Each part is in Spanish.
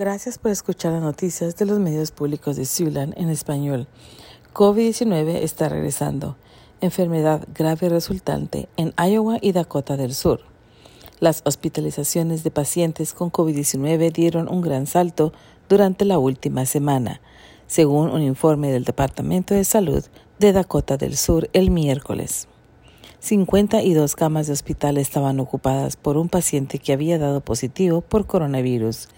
Gracias por escuchar las noticias de los medios públicos de Siuland en español. COVID-19 está regresando. Enfermedad grave resultante en Iowa y Dakota del Sur. Las hospitalizaciones de pacientes con COVID-19 dieron un gran salto durante la última semana, según un informe del Departamento de Salud de Dakota del Sur el miércoles. 52 camas de hospital estaban ocupadas por un paciente que había dado positivo por coronavirus.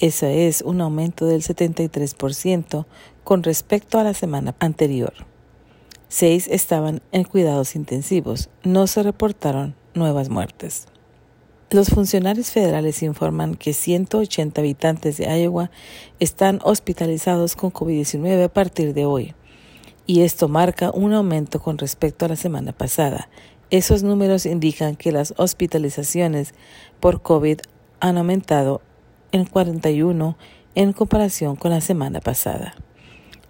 Eso es un aumento del 73% con respecto a la semana anterior. Seis estaban en cuidados intensivos. No se reportaron nuevas muertes. Los funcionarios federales informan que 180 habitantes de Iowa están hospitalizados con COVID-19 a partir de hoy y esto marca un aumento con respecto a la semana pasada. Esos números indican que las hospitalizaciones por COVID han aumentado en 41 en comparación con la semana pasada.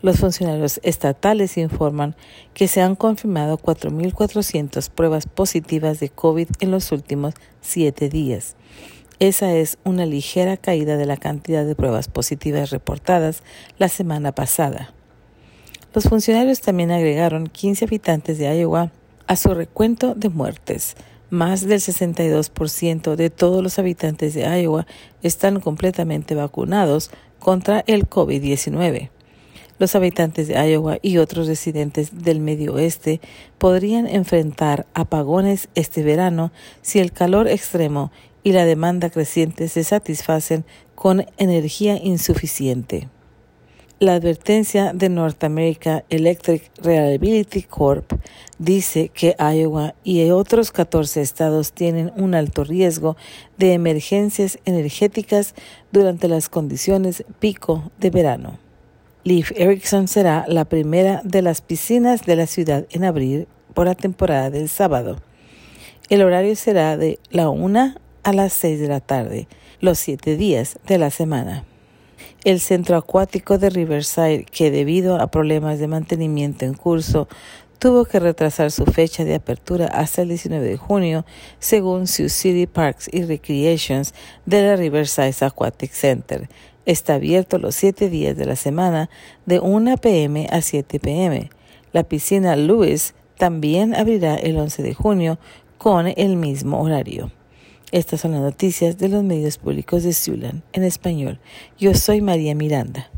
Los funcionarios estatales informan que se han confirmado 4.400 pruebas positivas de COVID en los últimos siete días. Esa es una ligera caída de la cantidad de pruebas positivas reportadas la semana pasada. Los funcionarios también agregaron 15 habitantes de Iowa a su recuento de muertes. Más del 62% de todos los habitantes de Iowa están completamente vacunados contra el COVID-19. Los habitantes de Iowa y otros residentes del medio oeste podrían enfrentar apagones este verano si el calor extremo y la demanda creciente se satisfacen con energía insuficiente. La advertencia de North America Electric Reliability Corp dice que Iowa y otros 14 estados tienen un alto riesgo de emergencias energéticas durante las condiciones pico de verano. Leaf Erickson será la primera de las piscinas de la ciudad en abrir por la temporada del sábado. El horario será de la 1 a las 6 de la tarde, los siete días de la semana el centro acuático de Riverside, que debido a problemas de mantenimiento en curso, tuvo que retrasar su fecha de apertura hasta el 19 de junio, según Sioux City Parks y Recreations de la Riverside Aquatic Center. Está abierto los siete días de la semana de 1 p.m. a 7 p.m. La piscina Lewis también abrirá el 11 de junio con el mismo horario. Estas son las noticias de los medios públicos de Siuland en español. Yo soy María Miranda.